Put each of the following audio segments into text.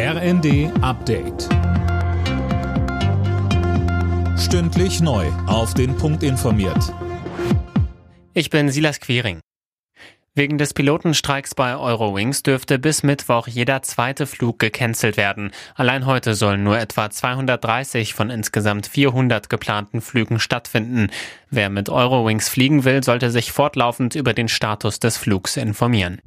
RND Update. Stündlich neu. Auf den Punkt informiert. Ich bin Silas Quiring. Wegen des Pilotenstreiks bei Eurowings dürfte bis Mittwoch jeder zweite Flug gecancelt werden. Allein heute sollen nur etwa 230 von insgesamt 400 geplanten Flügen stattfinden. Wer mit Eurowings fliegen will, sollte sich fortlaufend über den Status des Flugs informieren.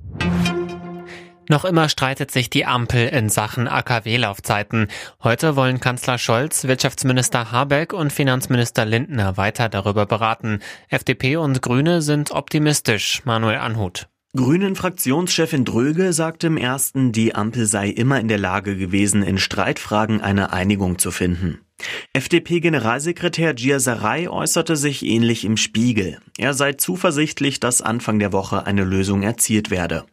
Noch immer streitet sich die Ampel in Sachen AKW-Laufzeiten. Heute wollen Kanzler Scholz, Wirtschaftsminister Habeck und Finanzminister Lindner weiter darüber beraten. FDP und Grüne sind optimistisch. Manuel Anhut. Grünen-Fraktionschefin Dröge sagte im ersten, die Ampel sei immer in der Lage gewesen, in Streitfragen eine Einigung zu finden. FDP-Generalsekretär Gia Sarai äußerte sich ähnlich im Spiegel. Er sei zuversichtlich, dass Anfang der Woche eine Lösung erzielt werde.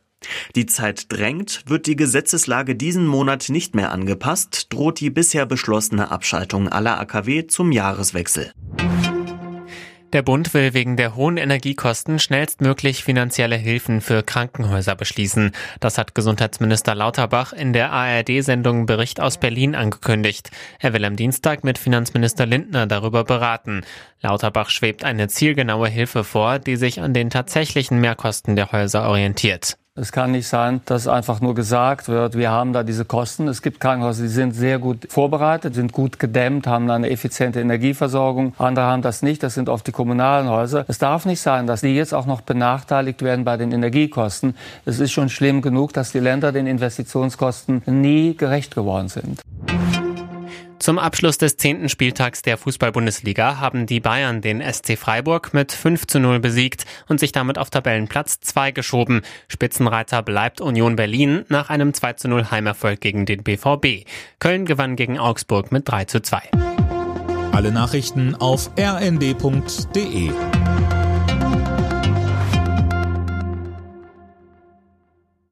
Die Zeit drängt, wird die Gesetzeslage diesen Monat nicht mehr angepasst, droht die bisher beschlossene Abschaltung aller AKW zum Jahreswechsel. Der Bund will wegen der hohen Energiekosten schnellstmöglich finanzielle Hilfen für Krankenhäuser beschließen. Das hat Gesundheitsminister Lauterbach in der ARD-Sendung Bericht aus Berlin angekündigt. Er will am Dienstag mit Finanzminister Lindner darüber beraten. Lauterbach schwebt eine zielgenaue Hilfe vor, die sich an den tatsächlichen Mehrkosten der Häuser orientiert. Es kann nicht sein, dass einfach nur gesagt wird, wir haben da diese Kosten. Es gibt Krankenhäuser, die sind sehr gut vorbereitet, sind gut gedämmt, haben eine effiziente Energieversorgung. Andere haben das nicht. Das sind oft die kommunalen Häuser. Es darf nicht sein, dass die jetzt auch noch benachteiligt werden bei den Energiekosten. Es ist schon schlimm genug, dass die Länder den Investitionskosten nie gerecht geworden sind. Zum Abschluss des zehnten Spieltags der Fußball-Bundesliga haben die Bayern den SC Freiburg mit 5 zu 0 besiegt und sich damit auf Tabellenplatz 2 geschoben. Spitzenreiter bleibt Union Berlin nach einem 2 zu 0 Heimerfolg gegen den BVB. Köln gewann gegen Augsburg mit 3 zu 2. Alle Nachrichten auf rnd.de